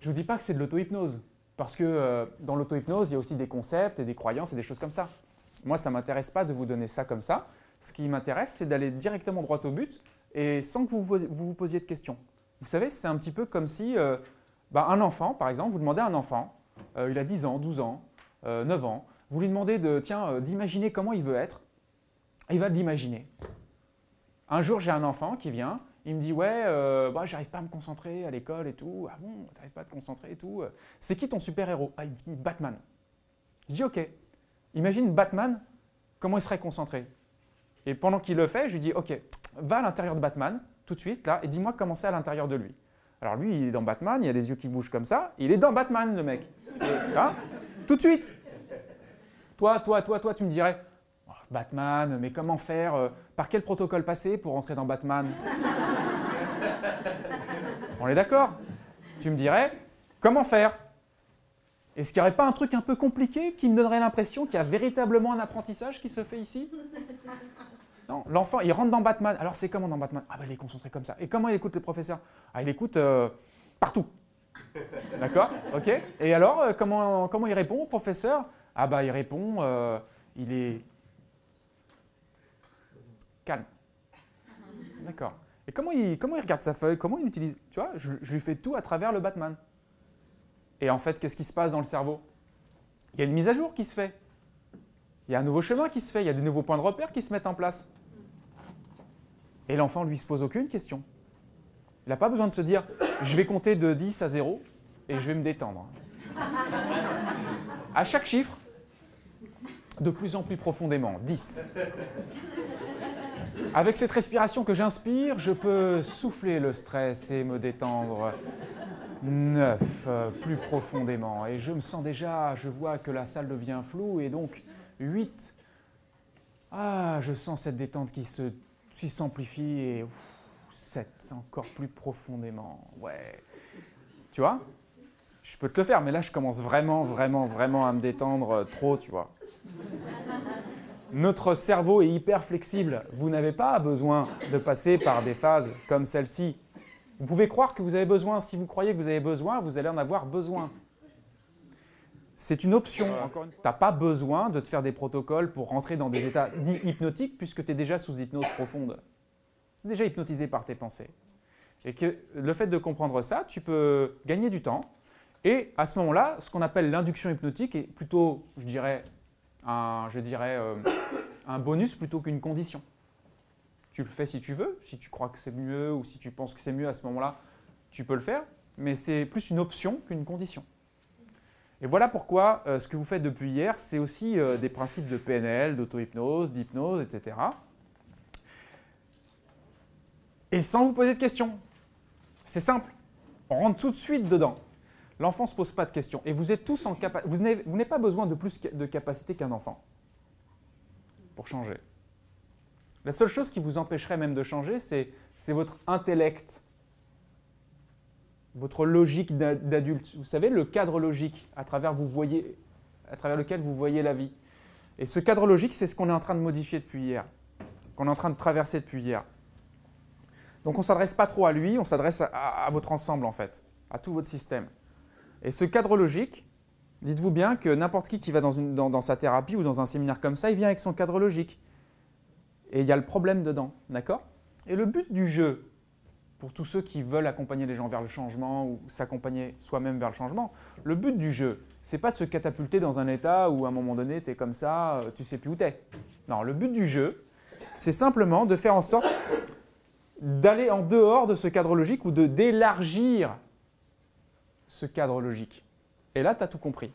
Je ne vous dis pas que c'est de l'auto-hypnose, parce que euh, dans l'auto-hypnose, il y a aussi des concepts et des croyances et des choses comme ça. Moi, ça m'intéresse pas de vous donner ça comme ça. Ce qui m'intéresse, c'est d'aller directement droit au but et sans que vous vous, posiez de questions. Vous savez, c'est un petit peu comme si euh, bah, un enfant, par exemple, vous demandez à un enfant, euh, il a 10 ans, 12 ans, 9 ans, vous lui demandez de, tiens, d'imaginer comment il veut être, il va l'imaginer. Un jour, j'ai un enfant qui vient, il me dit Ouais, euh, bah, j'arrive pas à me concentrer à l'école et tout. Ah bon, t'arrives pas à te concentrer et tout. C'est qui ton super-héros? Ah, il me dit Batman. Je dis Ok, imagine Batman, comment il serait concentré? Et pendant qu'il le fait, je lui dis Ok, va à l'intérieur de Batman, tout de suite, là, et dis-moi comment c'est à l'intérieur de lui. Alors lui, il est dans Batman, il a les yeux qui bougent comme ça, il est dans Batman, le mec. Hein tout de suite. Toi, toi, toi, toi, tu me dirais oh, Batman, mais comment faire euh, Par quel protocole passer pour entrer dans Batman? On est d'accord? Tu me dirais, comment faire? Est-ce qu'il n'y aurait pas un truc un peu compliqué qui me donnerait l'impression qu'il y a véritablement un apprentissage qui se fait ici? Non, l'enfant, il rentre dans Batman. Alors c'est comment dans Batman? Ah ben il est concentré comme ça. Et comment il écoute le professeur Ah il écoute euh, partout. D'accord? Ok? Et alors, euh, comment, comment il répond au professeur? Ah bah il répond, euh, il est calme. D'accord. Et comment il, comment il regarde sa feuille? Comment il utilise Tu vois, je, lui fais tout à travers le Batman. Et en fait, qu'est-ce qui se passe dans le cerveau? Il y a une mise à jour qui se fait. Il y a un nouveau chemin qui se fait. Il y a des nouveaux points de repère qui se mettent en place. Et l'enfant, lui, se pose aucune question. Il n'a pas besoin de se dire je vais compter de 10 à 0 et je vais me détendre. À chaque chiffre, de plus en plus profondément, 10. Avec cette respiration que j'inspire, je peux souffler le stress et me détendre. Neuf, plus profondément. Et je me sens déjà, je vois que la salle devient floue. Et donc, 8. Ah, je sens cette détente qui se s'amplifie. Et 7, encore plus profondément. Ouais. Tu vois? Je peux te le faire, mais là, je commence vraiment, vraiment, vraiment à me détendre trop, tu vois. Notre cerveau est hyper flexible. Vous n'avez pas besoin de passer par des phases comme celle-ci. Vous pouvez croire que vous avez besoin. Si vous croyez que vous avez besoin, vous allez en avoir besoin. C'est une option. Tu n'as pas besoin de te faire des protocoles pour rentrer dans des états dits hypnotiques puisque tu es déjà sous hypnose profonde. Tu es déjà hypnotisé par tes pensées. Et que le fait de comprendre ça, tu peux gagner du temps. Et à ce moment-là, ce qu'on appelle l'induction hypnotique est plutôt, je dirais, un, je dirais, euh, un bonus plutôt qu'une condition. Tu le fais si tu veux, si tu crois que c'est mieux ou si tu penses que c'est mieux à ce moment-là, tu peux le faire, mais c'est plus une option qu'une condition. Et voilà pourquoi euh, ce que vous faites depuis hier, c'est aussi euh, des principes de PNL, d'auto-hypnose, d'hypnose, etc. Et sans vous poser de questions. C'est simple. On rentre tout de suite dedans. L'enfant ne se pose pas de questions. Et vous êtes tous en. Vous n'avez pas besoin de plus de capacité qu'un enfant pour changer. La seule chose qui vous empêcherait même de changer, c'est votre intellect, votre logique d'adulte. Vous savez, le cadre logique à travers, vous voyez, à travers lequel vous voyez la vie. Et ce cadre logique, c'est ce qu'on est en train de modifier depuis hier, qu'on est en train de traverser depuis hier. Donc on ne s'adresse pas trop à lui, on s'adresse à votre ensemble en fait, à tout votre système. Et ce cadre logique, dites-vous bien que n'importe qui qui va dans, sa thérapie ou dans un séminaire comme ça, il vient avec son cadre logique. Et il y a le problème dedans, d'accord? Et le but du jeu, pour tous ceux qui veulent accompagner les gens vers le changement ou s'accompagner soi-même vers le changement, le but du jeu, c'est pas de se catapulter dans un état où à un moment donné, tu es comme ça, euh, tu sais plus où tu es. Non, le but du jeu, c'est simplement de faire en sorte d'aller en dehors de ce cadre logique ou d'élargir ce cadre logique. Et là, tu as tout compris.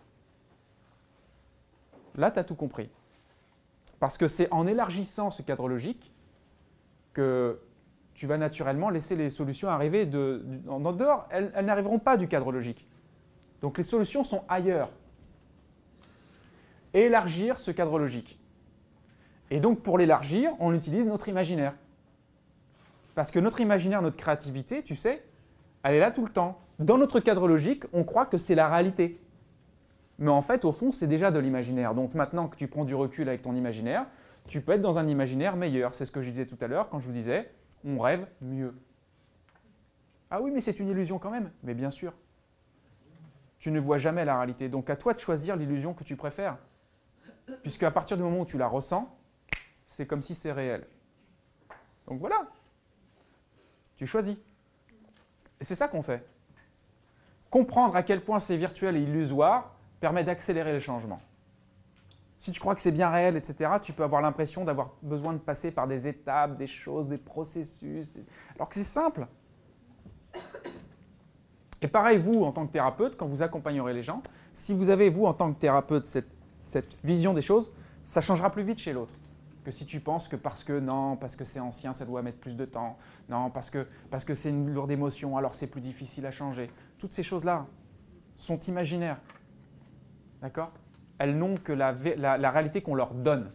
Là, tu as tout compris. Parce que c'est en élargissant ce cadre logique que tu vas naturellement laisser les solutions arriver en dehors. Elles n'arriveront pas du cadre logique. Donc les solutions sont ailleurs. Élargir ce cadre logique. Et donc pour l'élargir, on utilise notre imaginaire. Parce que notre imaginaire, notre créativité, tu sais, elle est là tout le temps dans notre cadre logique, on croit que c'est la réalité. Mais en fait, au fond, c'est déjà de l'imaginaire. Donc maintenant que tu prends du recul avec ton imaginaire, tu peux être dans un imaginaire meilleur. C'est ce que je disais tout à l'heure quand je vous disais, on rêve mieux. Ah oui, mais c'est une illusion quand même. Mais bien sûr. tu ne vois jamais la réalité. Donc à toi de choisir l'illusion que tu préfères. Puisque à partir du moment où tu la ressens, c'est comme si c'est réel. Donc voilà. Tu choisis. Et c'est ça qu'on fait. Comprendre à quel point c'est virtuel et illusoire permet d'accélérer les changements. Si tu crois que c'est bien réel, etc., tu peux avoir l'impression d'avoir besoin de passer par des étapes, des choses, des processus, alors que c'est simple. Et pareil, vous, en tant que thérapeute, quand vous accompagnerez les gens, si vous avez, vous, en tant que thérapeute, cette, vision des choses, ça changera plus vite chez l'autre que si tu penses que parce que non, parce que c'est ancien, ça doit mettre plus de temps, non, parce que parce que c'est une lourde émotion, alors c'est plus difficile à changer. Toutes ces choses-là sont imaginaires. D'accord? Elles n'ont que la, la réalité qu'on leur donne.